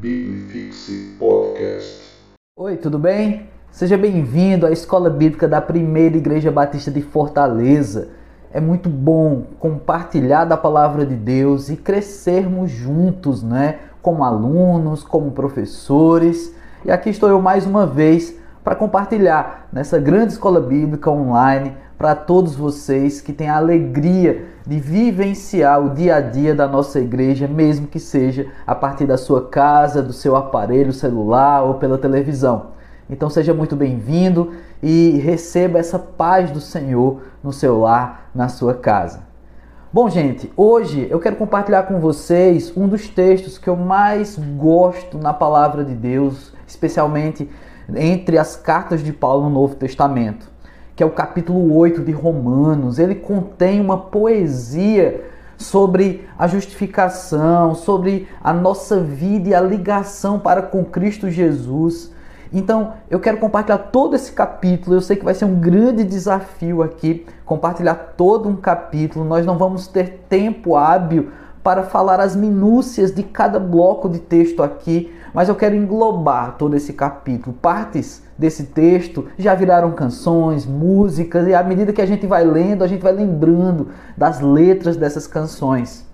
Biblifixe Podcast. Oi, tudo bem? Seja bem-vindo à Escola Bíblica da Primeira Igreja Batista de Fortaleza. É muito bom compartilhar da palavra de Deus e crescermos juntos, né? Como alunos, como professores. E aqui estou eu mais uma vez para compartilhar nessa grande escola bíblica online para todos vocês que têm a alegria de vivenciar o dia a dia da nossa igreja, mesmo que seja a partir da sua casa, do seu aparelho celular ou pela televisão. Então seja muito bem-vindo e receba essa paz do Senhor no seu lar, na sua casa. Bom, gente, hoje eu quero compartilhar com vocês um dos textos que eu mais gosto na palavra de Deus, especialmente entre as cartas de Paulo no Novo Testamento, que é o capítulo 8 de Romanos. Ele contém uma poesia sobre a justificação, sobre a nossa vida e a ligação para com Cristo Jesus. Então, eu quero compartilhar todo esse capítulo. Eu sei que vai ser um grande desafio aqui compartilhar todo um capítulo. Nós não vamos ter tempo hábil para falar as minúcias de cada bloco de texto aqui, mas eu quero englobar todo esse capítulo. Partes desse texto já viraram canções, músicas, e à medida que a gente vai lendo, a gente vai lembrando das letras dessas canções.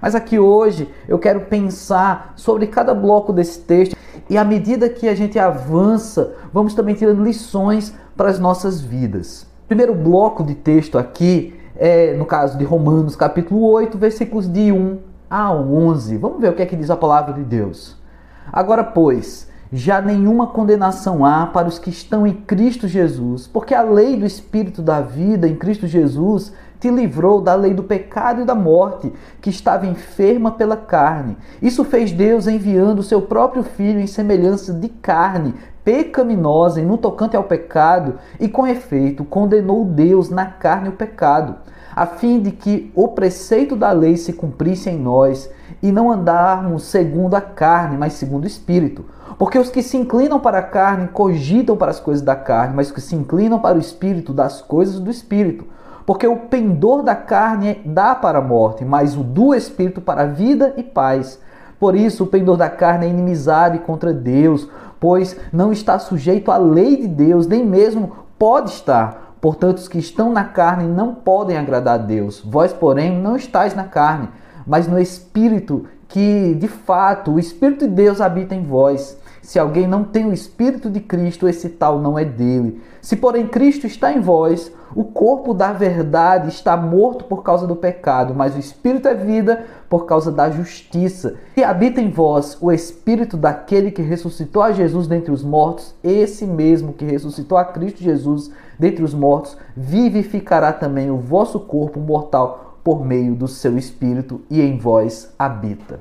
Mas aqui hoje eu quero pensar sobre cada bloco desse texto e à medida que a gente avança, vamos também tirando lições para as nossas vidas. O primeiro bloco de texto aqui é, no caso de Romanos, capítulo 8, versículos de 1 a 11. Vamos ver o que é que diz a palavra de Deus. Agora, pois, já nenhuma condenação há para os que estão em Cristo Jesus, porque a lei do Espírito da vida em Cristo Jesus te livrou da lei do pecado e da morte, que estava enferma pela carne. Isso fez Deus enviando o seu próprio Filho em semelhança de carne, pecaminosa e no tocante ao pecado, e com efeito condenou Deus na carne o pecado, a fim de que o preceito da lei se cumprisse em nós e não andarmos segundo a carne, mas segundo o Espírito. Porque os que se inclinam para a carne cogitam para as coisas da carne, mas os que se inclinam para o Espírito, das coisas do Espírito. Porque o pendor da carne dá para a morte, mas o do Espírito para a vida e paz. Por isso, o pendor da carne é inimizade contra Deus, pois não está sujeito à lei de Deus, nem mesmo pode estar Portanto, os que estão na carne não podem agradar a Deus. Vós, porém, não estáis na carne, mas no Espírito, que de fato o Espírito de Deus habita em vós. Se alguém não tem o Espírito de Cristo, esse tal não é dele. Se, porém, Cristo está em vós, o corpo da verdade está morto por causa do pecado, mas o Espírito é vida por causa da justiça. Se habita em vós o Espírito daquele que ressuscitou a Jesus dentre os mortos, esse mesmo que ressuscitou a Cristo Jesus dentre os mortos, vivificará também o vosso corpo mortal por meio do seu Espírito e em vós habita.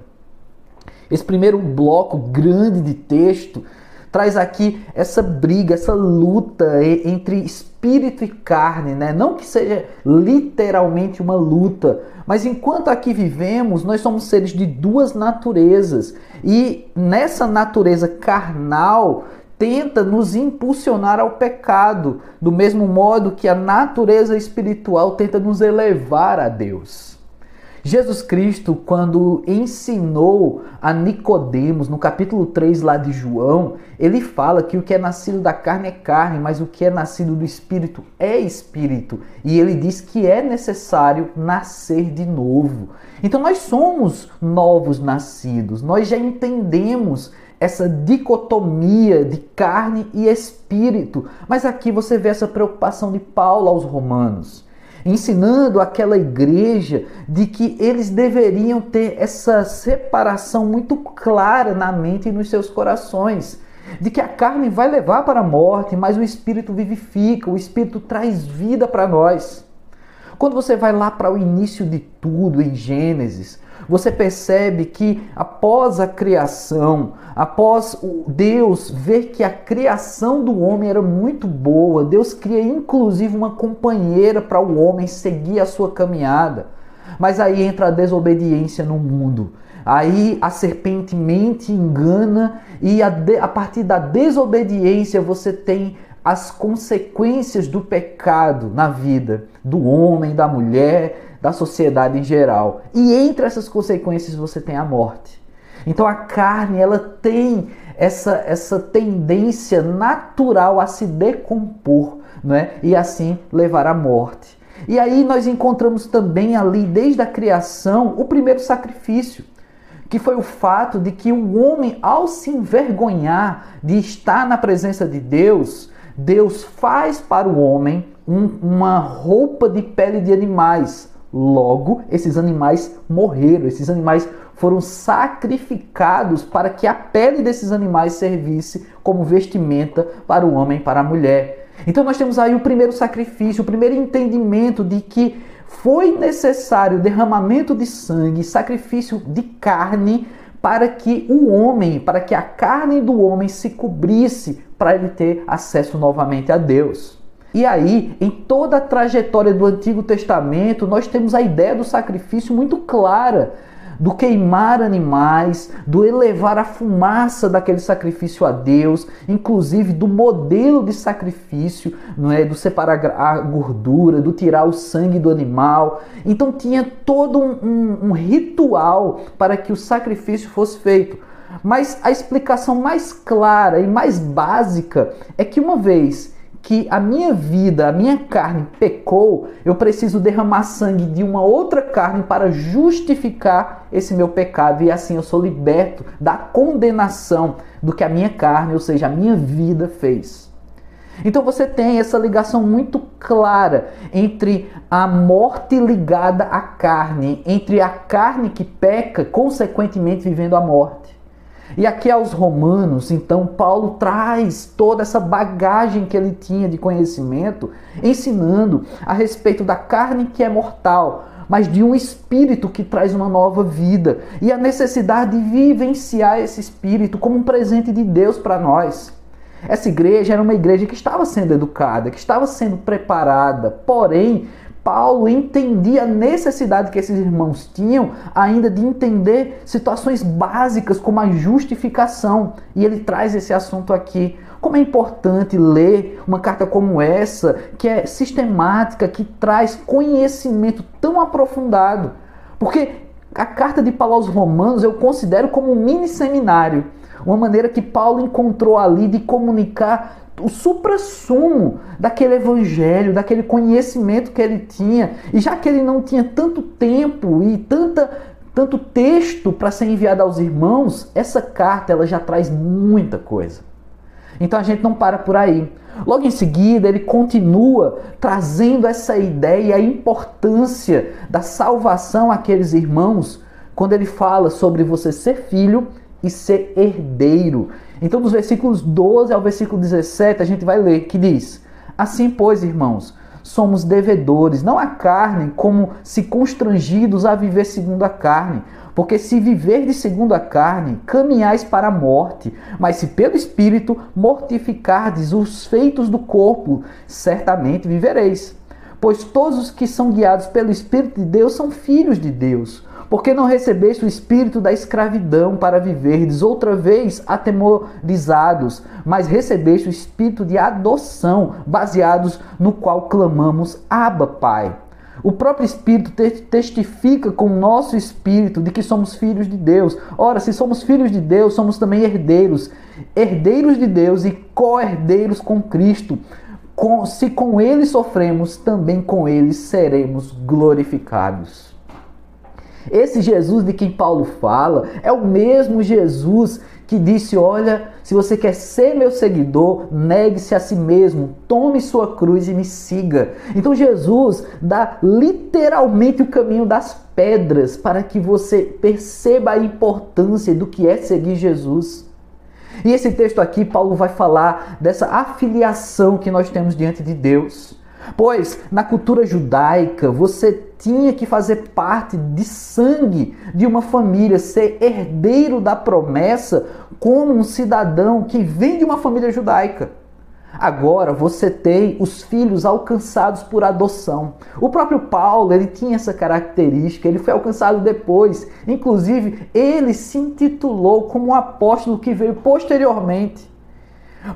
Esse primeiro bloco grande de texto traz aqui essa briga, essa luta entre espírito e carne, né? Não que seja literalmente uma luta, mas enquanto aqui vivemos, nós somos seres de duas naturezas e nessa natureza carnal tenta nos impulsionar ao pecado, do mesmo modo que a natureza espiritual tenta nos elevar a Deus. Jesus Cristo, quando ensinou a Nicodemos, no capítulo 3 lá de João, ele fala que o que é nascido da carne é carne, mas o que é nascido do espírito é espírito. E ele diz que é necessário nascer de novo. Então nós somos novos nascidos. Nós já entendemos essa dicotomia de carne e espírito. Mas aqui você vê essa preocupação de Paulo aos romanos ensinando aquela igreja de que eles deveriam ter essa separação muito clara na mente e nos seus corações. De que a carne vai levar para a morte, mas o espírito vivifica, o espírito traz vida para nós. Quando você vai lá para o início de tudo, em Gênesis, você percebe que após a criação, após Deus ver que a criação do homem era muito boa, Deus cria inclusive uma companheira para o homem seguir a sua caminhada. Mas aí entra a desobediência no mundo. Aí a serpente mente, engana, e a, de, a partir da desobediência você tem as consequências do pecado na vida do homem, da mulher, da sociedade em geral. E entre essas consequências você tem a morte. Então a carne ela tem essa, essa tendência natural a se decompor né? e assim levar à morte. E aí nós encontramos também ali, desde a criação, o primeiro sacrifício, que foi o fato de que o homem, ao se envergonhar de estar na presença de Deus, Deus faz para o homem um, uma roupa de pele de animais. Logo, esses animais morreram, esses animais foram sacrificados para que a pele desses animais servisse como vestimenta para o homem e para a mulher. Então nós temos aí o primeiro sacrifício, o primeiro entendimento de que foi necessário derramamento de sangue, sacrifício de carne para que o homem, para que a carne do homem se cobrisse para ele ter acesso novamente a Deus. E aí, em toda a trajetória do Antigo Testamento, nós temos a ideia do sacrifício muito clara do queimar animais, do elevar a fumaça daquele sacrifício a Deus, inclusive do modelo de sacrifício, não é, do separar a gordura, do tirar o sangue do animal. Então tinha todo um, um, um ritual para que o sacrifício fosse feito. Mas a explicação mais clara e mais básica é que uma vez que a minha vida, a minha carne pecou, eu preciso derramar sangue de uma outra carne para justificar esse meu pecado e assim eu sou liberto da condenação do que a minha carne, ou seja, a minha vida fez. Então você tem essa ligação muito clara entre a morte ligada à carne, entre a carne que peca, consequentemente vivendo a morte. E aqui aos Romanos, então, Paulo traz toda essa bagagem que ele tinha de conhecimento, ensinando a respeito da carne que é mortal, mas de um espírito que traz uma nova vida e a necessidade de vivenciar esse espírito como um presente de Deus para nós. Essa igreja era uma igreja que estava sendo educada, que estava sendo preparada, porém Paulo entendia a necessidade que esses irmãos tinham ainda de entender situações básicas como a justificação. E ele traz esse assunto aqui. Como é importante ler uma carta como essa, que é sistemática, que traz conhecimento tão aprofundado. Porque a carta de Paulo aos Romanos eu considero como um mini seminário. Uma maneira que Paulo encontrou ali de comunicar o supra-sumo daquele evangelho, daquele conhecimento que ele tinha. E já que ele não tinha tanto tempo e tanta, tanto texto para ser enviado aos irmãos, essa carta ela já traz muita coisa. Então a gente não para por aí. Logo em seguida, ele continua trazendo essa ideia e a importância da salvação àqueles irmãos, quando ele fala sobre você ser filho e ser herdeiro. Então, dos versículos 12 ao versículo 17, a gente vai ler que diz: Assim, pois, irmãos, somos devedores, não a carne, como se constrangidos a viver segundo a carne. Porque se viver de segundo a carne, caminhais para a morte, mas se pelo Espírito mortificardes os feitos do corpo, certamente vivereis. Pois todos os que são guiados pelo Espírito de Deus são filhos de Deus. Porque não recebeste o espírito da escravidão para viverdes outra vez atemorizados, mas recebeste o espírito de adoção, baseados no qual clamamos Abba, Pai. O próprio Espírito testifica com o nosso espírito de que somos filhos de Deus. Ora, se somos filhos de Deus, somos também herdeiros, herdeiros de Deus e co-herdeiros com Cristo. Com, se com Ele sofremos, também com Ele seremos glorificados. Esse Jesus de quem Paulo fala é o mesmo Jesus que disse: Olha, se você quer ser meu seguidor, negue-se a si mesmo, tome sua cruz e me siga. Então Jesus dá literalmente o caminho das pedras para que você perceba a importância do que é seguir Jesus. E esse texto aqui, Paulo vai falar dessa afiliação que nós temos diante de Deus. Pois na cultura judaica você tinha que fazer parte de sangue de uma família, ser herdeiro da promessa como um cidadão que vem de uma família judaica. Agora você tem os filhos alcançados por adoção. O próprio Paulo, ele tinha essa característica, ele foi alcançado depois. Inclusive, ele se intitulou como um apóstolo que veio posteriormente.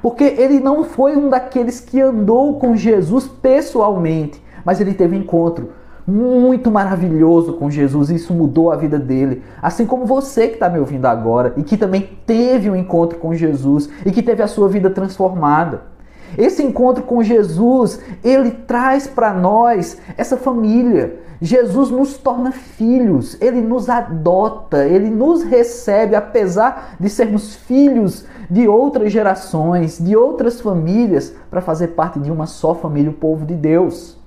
Porque ele não foi um daqueles que andou com Jesus pessoalmente, mas ele teve encontro muito maravilhoso com Jesus e isso mudou a vida dele. Assim como você que está me ouvindo agora e que também teve um encontro com Jesus e que teve a sua vida transformada. Esse encontro com Jesus, ele traz para nós essa família. Jesus nos torna filhos, ele nos adota, ele nos recebe, apesar de sermos filhos de outras gerações, de outras famílias, para fazer parte de uma só família, o povo de Deus.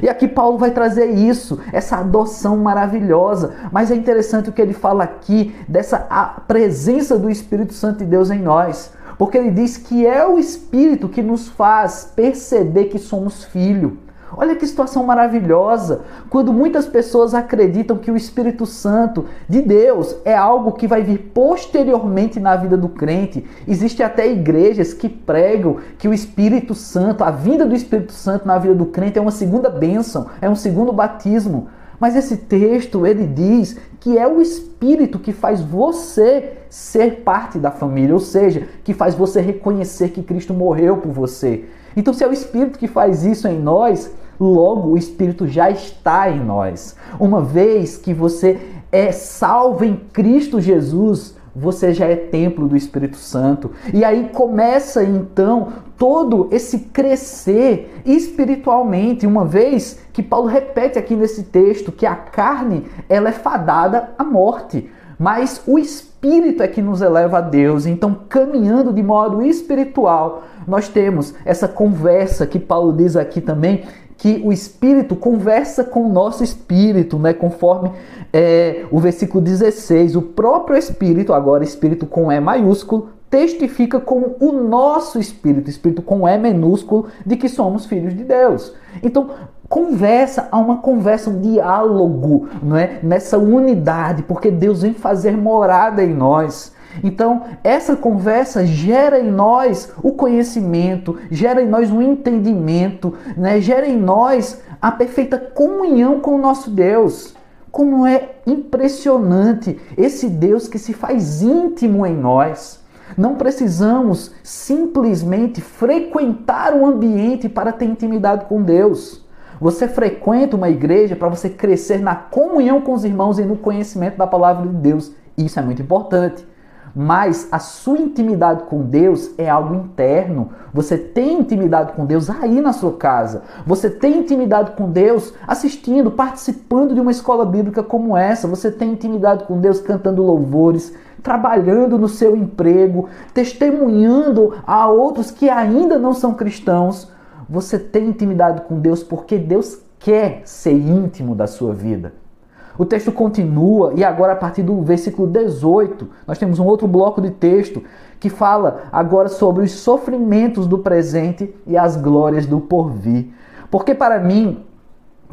E aqui Paulo vai trazer isso, essa adoção maravilhosa. Mas é interessante o que ele fala aqui dessa presença do Espírito Santo de Deus em nós. Porque ele diz que é o Espírito que nos faz perceber que somos filho. Olha que situação maravilhosa, quando muitas pessoas acreditam que o Espírito Santo de Deus é algo que vai vir posteriormente na vida do crente. Existem até igrejas que pregam que o Espírito Santo, a vinda do Espírito Santo na vida do crente é uma segunda bênção, é um segundo batismo. Mas esse texto ele diz que é o Espírito que faz você ser parte da família, ou seja, que faz você reconhecer que Cristo morreu por você. Então, se é o Espírito que faz isso em nós, logo o Espírito já está em nós. Uma vez que você é salvo em Cristo Jesus, você já é templo do Espírito Santo. E aí começa então todo esse crescer espiritualmente, uma vez que Paulo repete aqui nesse texto que a carne ela é fadada à morte, mas o espírito é que nos eleva a Deus. Então, caminhando de modo espiritual, nós temos essa conversa que Paulo diz aqui também que o Espírito conversa com o nosso espírito, né? conforme é, o versículo 16. O próprio Espírito, agora Espírito com E maiúsculo, testifica com o nosso espírito, espírito com E minúsculo, de que somos filhos de Deus. Então, conversa, há uma conversa, um diálogo não é? nessa unidade, porque Deus vem fazer morada em nós. Então, essa conversa gera em nós o conhecimento, gera em nós o entendimento, né? gera em nós a perfeita comunhão com o nosso Deus. Como é impressionante esse Deus que se faz íntimo em nós. Não precisamos simplesmente frequentar um ambiente para ter intimidade com Deus. Você frequenta uma igreja para você crescer na comunhão com os irmãos e no conhecimento da palavra de Deus. Isso é muito importante mas a sua intimidade com Deus é algo interno. Você tem intimidade com Deus aí na sua casa. Você tem intimidade com Deus assistindo, participando de uma escola bíblica como essa. Você tem intimidade com Deus cantando louvores, trabalhando no seu emprego, testemunhando a outros que ainda não são cristãos. Você tem intimidade com Deus porque Deus quer ser íntimo da sua vida. O texto continua e agora a partir do versículo 18, nós temos um outro bloco de texto que fala agora sobre os sofrimentos do presente e as glórias do porvir. Porque para mim,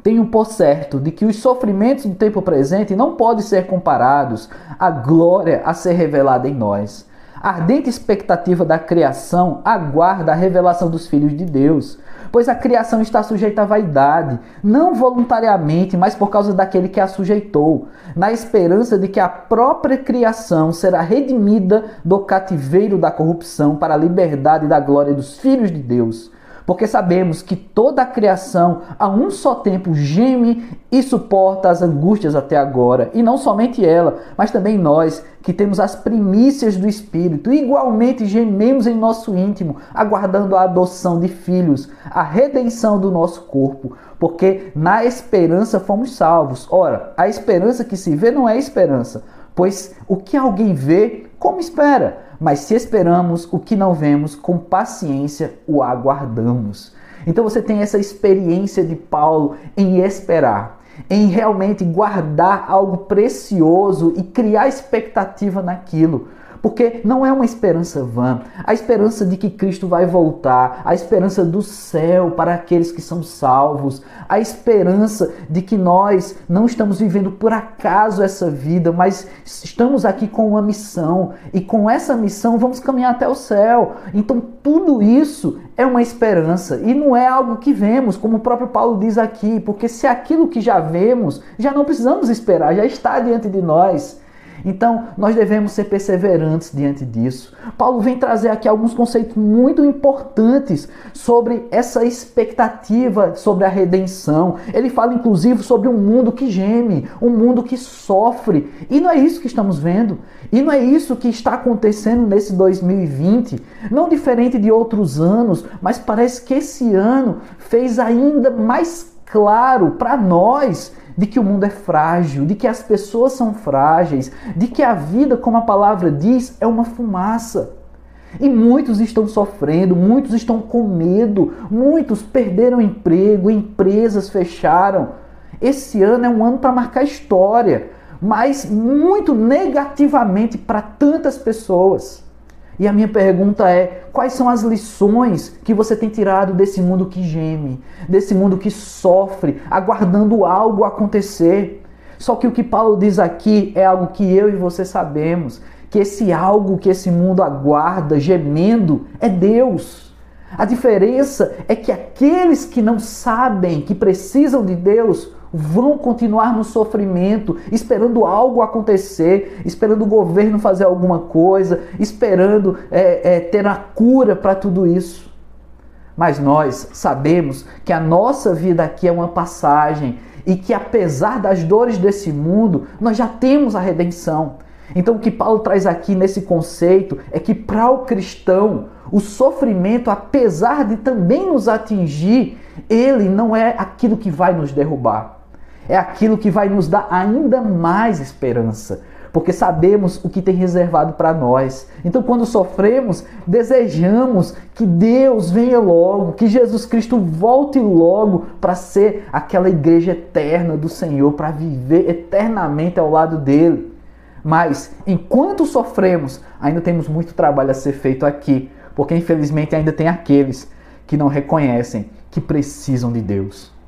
tenho por certo de que os sofrimentos do tempo presente não podem ser comparados à glória a ser revelada em nós. Ardente expectativa da criação aguarda a revelação dos filhos de Deus pois a criação está sujeita à vaidade, não voluntariamente, mas por causa daquele que a sujeitou, na esperança de que a própria criação será redimida do cativeiro da corrupção para a liberdade da glória dos filhos de Deus porque sabemos que toda a criação a um só tempo geme e suporta as angústias até agora, e não somente ela, mas também nós, que temos as primícias do Espírito, igualmente gememos em nosso íntimo, aguardando a adoção de filhos, a redenção do nosso corpo, porque na esperança fomos salvos. Ora, a esperança que se vê não é esperança, pois o que alguém vê, como espera? Mas se esperamos o que não vemos, com paciência o aguardamos. Então você tem essa experiência de Paulo em esperar, em realmente guardar algo precioso e criar expectativa naquilo. Porque não é uma esperança vã. A esperança de que Cristo vai voltar, a esperança do céu para aqueles que são salvos, a esperança de que nós não estamos vivendo por acaso essa vida, mas estamos aqui com uma missão e com essa missão vamos caminhar até o céu. Então tudo isso é uma esperança e não é algo que vemos, como o próprio Paulo diz aqui, porque se aquilo que já vemos, já não precisamos esperar, já está diante de nós. Então, nós devemos ser perseverantes diante disso. Paulo vem trazer aqui alguns conceitos muito importantes sobre essa expectativa sobre a redenção. Ele fala inclusive sobre um mundo que geme, um mundo que sofre. E não é isso que estamos vendo. E não é isso que está acontecendo nesse 2020. Não diferente de outros anos, mas parece que esse ano fez ainda mais claro para nós de que o mundo é frágil, de que as pessoas são frágeis, de que a vida, como a palavra diz, é uma fumaça. E muitos estão sofrendo, muitos estão com medo, muitos perderam emprego, empresas fecharam. Esse ano é um ano para marcar história, mas muito negativamente para tantas pessoas. E a minha pergunta é: quais são as lições que você tem tirado desse mundo que geme, desse mundo que sofre, aguardando algo acontecer? Só que o que Paulo diz aqui é algo que eu e você sabemos: que esse algo que esse mundo aguarda, gemendo, é Deus. A diferença é que aqueles que não sabem, que precisam de Deus, vão continuar no sofrimento, esperando algo acontecer, esperando o governo fazer alguma coisa, esperando é, é, ter a cura para tudo isso. Mas nós sabemos que a nossa vida aqui é uma passagem e que apesar das dores desse mundo, nós já temos a redenção. Então o que Paulo traz aqui nesse conceito é que para o cristão, o sofrimento, apesar de também nos atingir, ele não é aquilo que vai nos derrubar é aquilo que vai nos dar ainda mais esperança, porque sabemos o que tem reservado para nós. Então, quando sofremos, desejamos que Deus venha logo, que Jesus Cristo volte logo para ser aquela igreja eterna do Senhor, para viver eternamente ao lado dele. Mas, enquanto sofremos, ainda temos muito trabalho a ser feito aqui, porque infelizmente ainda tem aqueles que não reconhecem que precisam de Deus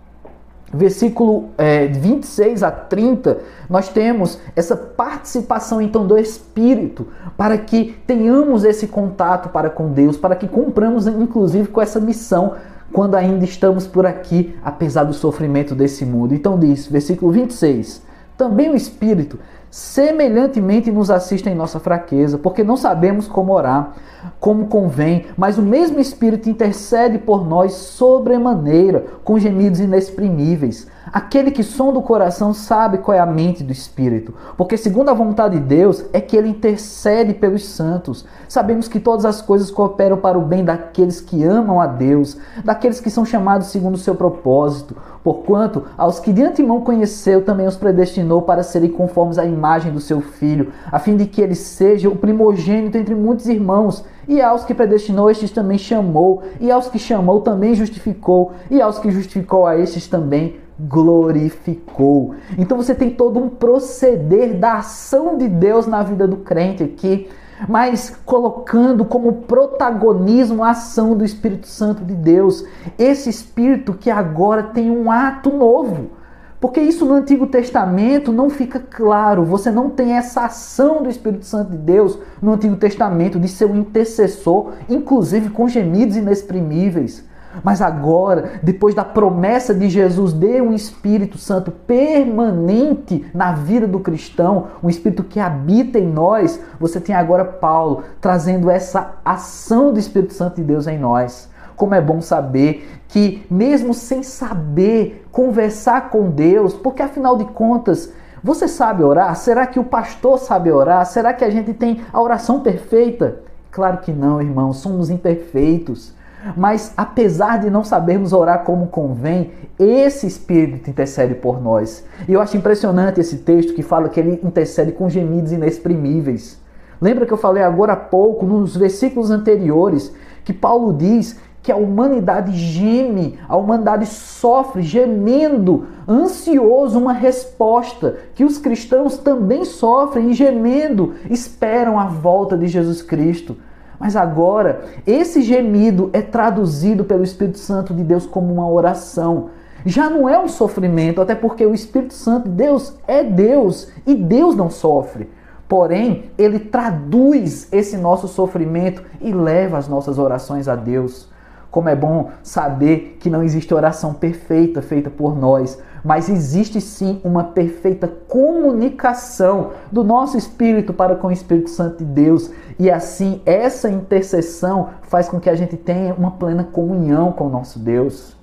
versículo é, 26 a 30, nós temos essa participação então do Espírito para que tenhamos esse contato para com Deus, para que cumpramos inclusive com essa missão quando ainda estamos por aqui, apesar do sofrimento desse mundo. Então diz, versículo 26, também o Espírito semelhantemente nos assiste em nossa fraqueza, porque não sabemos como orar, como convém, mas o mesmo Espírito intercede por nós sobremaneira, com gemidos inexprimíveis. Aquele que sonda o coração sabe qual é a mente do Espírito, porque segundo a vontade de Deus é que ele intercede pelos santos. Sabemos que todas as coisas cooperam para o bem daqueles que amam a Deus, daqueles que são chamados segundo o seu propósito. Porquanto, aos que de antemão conheceu, também os predestinou para serem conformes à imagem do seu Filho, a fim de que ele seja o primogênito entre muitos irmãos. E aos que predestinou, estes também chamou, e aos que chamou, também justificou, e aos que justificou, a estes também glorificou. Então você tem todo um proceder da ação de Deus na vida do crente aqui mas colocando como protagonismo a ação do Espírito Santo de Deus. Esse Espírito que agora tem um ato novo. Porque isso no Antigo Testamento não fica claro. Você não tem essa ação do Espírito Santo de Deus no Antigo Testamento de ser um intercessor, inclusive com gemidos inexprimíveis. Mas agora, depois da promessa de Jesus de um Espírito Santo permanente na vida do cristão, um Espírito que habita em nós, você tem agora Paulo trazendo essa ação do Espírito Santo de Deus em nós. Como é bom saber que, mesmo sem saber conversar com Deus, porque afinal de contas, você sabe orar? Será que o pastor sabe orar? Será que a gente tem a oração perfeita? Claro que não, irmão, somos imperfeitos. Mas apesar de não sabermos orar como convém, esse Espírito intercede por nós. E eu acho impressionante esse texto que fala que ele intercede com gemidos inexprimíveis. Lembra que eu falei agora há pouco, nos versículos anteriores, que Paulo diz que a humanidade geme, a humanidade sofre, gemendo, ansioso uma resposta, que os cristãos também sofrem e gemendo esperam a volta de Jesus Cristo. Mas agora, esse gemido é traduzido pelo Espírito Santo de Deus como uma oração. Já não é um sofrimento, até porque o Espírito Santo de Deus é Deus e Deus não sofre. Porém, ele traduz esse nosso sofrimento e leva as nossas orações a Deus. Como é bom saber que não existe oração perfeita feita por nós, mas existe sim uma perfeita comunicação do nosso espírito para com o Espírito Santo de Deus. E assim, essa intercessão faz com que a gente tenha uma plena comunhão com o nosso Deus.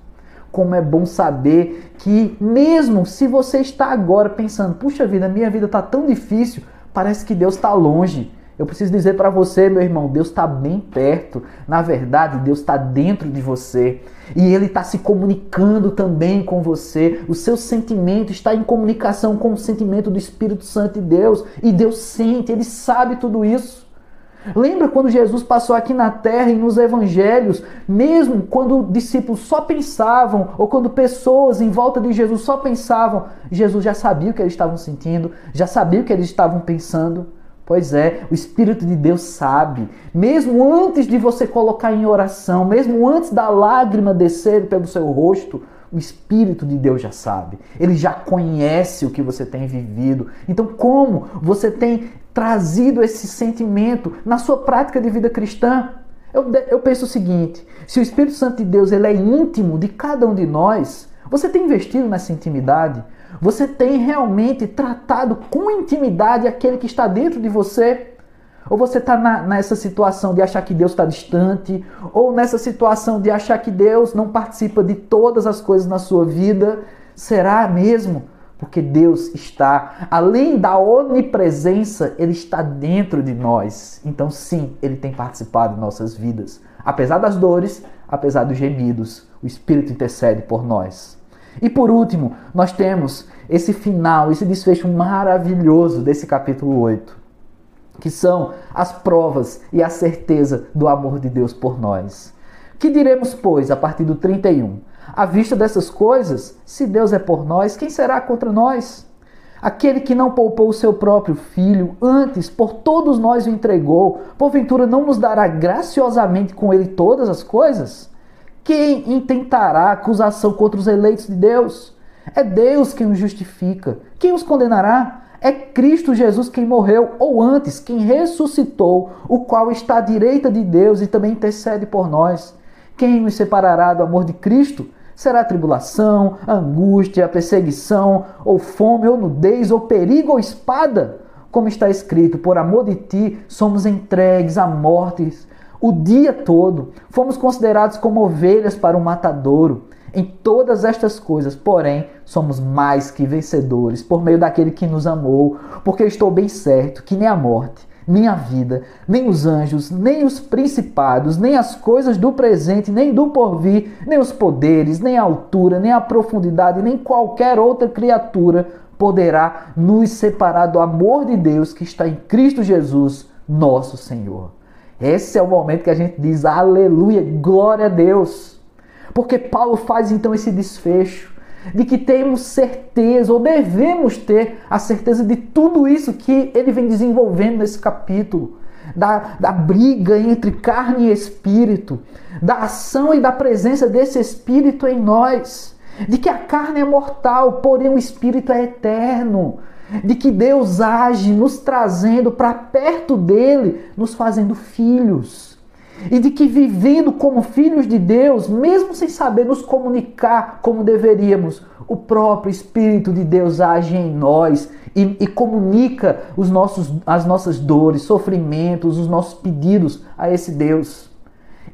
Como é bom saber que, mesmo se você está agora pensando, puxa vida, minha vida está tão difícil, parece que Deus está longe. Eu preciso dizer para você, meu irmão, Deus está bem perto. Na verdade, Deus está dentro de você. E Ele está se comunicando também com você. O seu sentimento está em comunicação com o sentimento do Espírito Santo de Deus. E Deus sente, Ele sabe tudo isso. Lembra quando Jesus passou aqui na terra e nos evangelhos, mesmo quando discípulos só pensavam, ou quando pessoas em volta de Jesus só pensavam, Jesus já sabia o que eles estavam sentindo, já sabia o que eles estavam pensando. Pois é, o Espírito de Deus sabe. Mesmo antes de você colocar em oração, mesmo antes da lágrima descer pelo seu rosto, o Espírito de Deus já sabe. Ele já conhece o que você tem vivido. Então, como você tem trazido esse sentimento na sua prática de vida cristã? Eu, eu penso o seguinte: se o Espírito Santo de Deus ele é íntimo de cada um de nós, você tem investido nessa intimidade? Você tem realmente tratado com intimidade aquele que está dentro de você? Ou você está nessa situação de achar que Deus está distante? Ou nessa situação de achar que Deus não participa de todas as coisas na sua vida? Será mesmo? Porque Deus está, além da onipresença, Ele está dentro de nós. Então, sim, Ele tem participado de nossas vidas. Apesar das dores, apesar dos gemidos, o Espírito intercede por nós. E por último, nós temos esse final, esse desfecho maravilhoso desse capítulo 8, que são as provas e a certeza do amor de Deus por nós. Que diremos, pois, a partir do 31? À vista dessas coisas, se Deus é por nós, quem será contra nós? Aquele que não poupou o seu próprio filho, antes por todos nós o entregou, porventura não nos dará graciosamente com ele todas as coisas? Quem intentará acusação contra os eleitos de Deus? É Deus quem os justifica. Quem os condenará? É Cristo Jesus quem morreu, ou antes, quem ressuscitou, o qual está à direita de Deus e também intercede por nós. Quem nos separará do amor de Cristo? Será tribulação, angústia, perseguição, ou fome, ou nudez, ou perigo, ou espada? Como está escrito, por amor de ti somos entregues à morte o dia todo. Fomos considerados como ovelhas para o matadouro. Em todas estas coisas, porém, somos mais que vencedores por meio daquele que nos amou, porque estou bem certo que nem a morte, nem a vida, nem os anjos, nem os principados, nem as coisas do presente, nem do porvir, nem os poderes, nem a altura, nem a profundidade, nem qualquer outra criatura poderá nos separar do amor de Deus que está em Cristo Jesus, nosso Senhor. Esse é o momento que a gente diz aleluia, glória a Deus. Porque Paulo faz então esse desfecho de que temos certeza, ou devemos ter a certeza de tudo isso que ele vem desenvolvendo nesse capítulo. Da, da briga entre carne e espírito, da ação e da presença desse espírito em nós, de que a carne é mortal, porém o espírito é eterno, de que Deus age nos trazendo para perto dele, nos fazendo filhos. E de que vivendo como filhos de Deus, mesmo sem saber nos comunicar como deveríamos, o próprio Espírito de Deus age em nós e, e comunica os nossos, as nossas dores, sofrimentos, os nossos pedidos a esse Deus.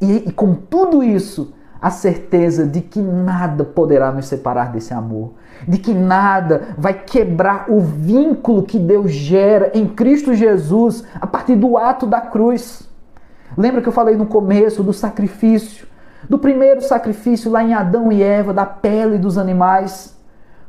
E, e com tudo isso, a certeza de que nada poderá nos separar desse amor, de que nada vai quebrar o vínculo que Deus gera em Cristo Jesus a partir do ato da cruz. Lembra que eu falei no começo do sacrifício, do primeiro sacrifício lá em Adão e Eva, da pele dos animais?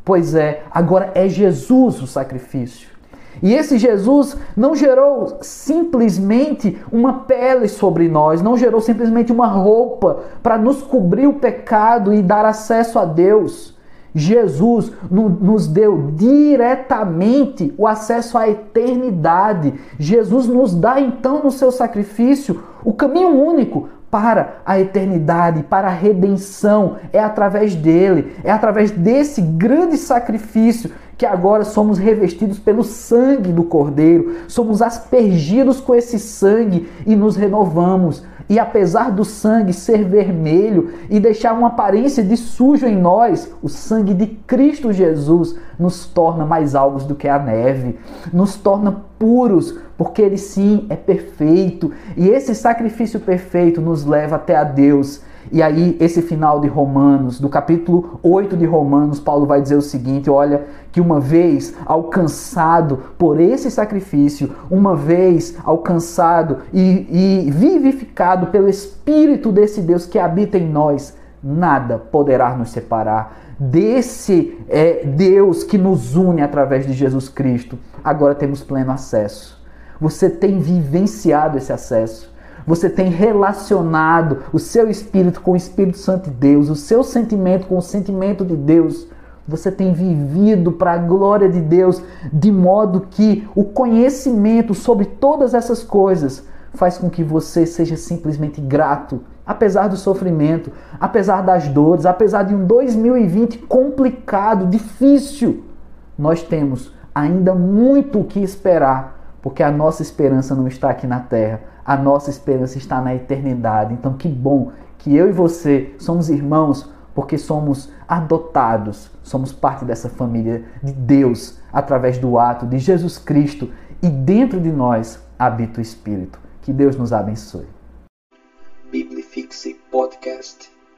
Pois é, agora é Jesus o sacrifício. E esse Jesus não gerou simplesmente uma pele sobre nós, não gerou simplesmente uma roupa para nos cobrir o pecado e dar acesso a Deus. Jesus nos deu diretamente o acesso à eternidade. Jesus nos dá então no seu sacrifício o caminho único para a eternidade, para a redenção. É através dele, é através desse grande sacrifício que agora somos revestidos pelo sangue do Cordeiro, somos aspergidos com esse sangue e nos renovamos. E apesar do sangue ser vermelho e deixar uma aparência de sujo em nós, o sangue de Cristo Jesus nos torna mais alvos do que a neve, nos torna puros, porque ele sim é perfeito. E esse sacrifício perfeito nos leva até a Deus e aí, esse final de Romanos, do capítulo 8 de Romanos, Paulo vai dizer o seguinte: olha, que uma vez alcançado por esse sacrifício, uma vez alcançado e, e vivificado pelo Espírito desse Deus que habita em nós, nada poderá nos separar desse é, Deus que nos une através de Jesus Cristo. Agora temos pleno acesso. Você tem vivenciado esse acesso. Você tem relacionado o seu espírito com o Espírito Santo de Deus, o seu sentimento com o sentimento de Deus. Você tem vivido para a glória de Deus, de modo que o conhecimento sobre todas essas coisas faz com que você seja simplesmente grato, apesar do sofrimento, apesar das dores, apesar de um 2020 complicado, difícil. Nós temos ainda muito o que esperar, porque a nossa esperança não está aqui na terra, a nossa esperança está na eternidade. Então, que bom que eu e você somos irmãos porque somos adotados, somos parte dessa família de Deus através do ato de Jesus Cristo e dentro de nós habita o Espírito. Que Deus nos abençoe. Biblifixe Podcast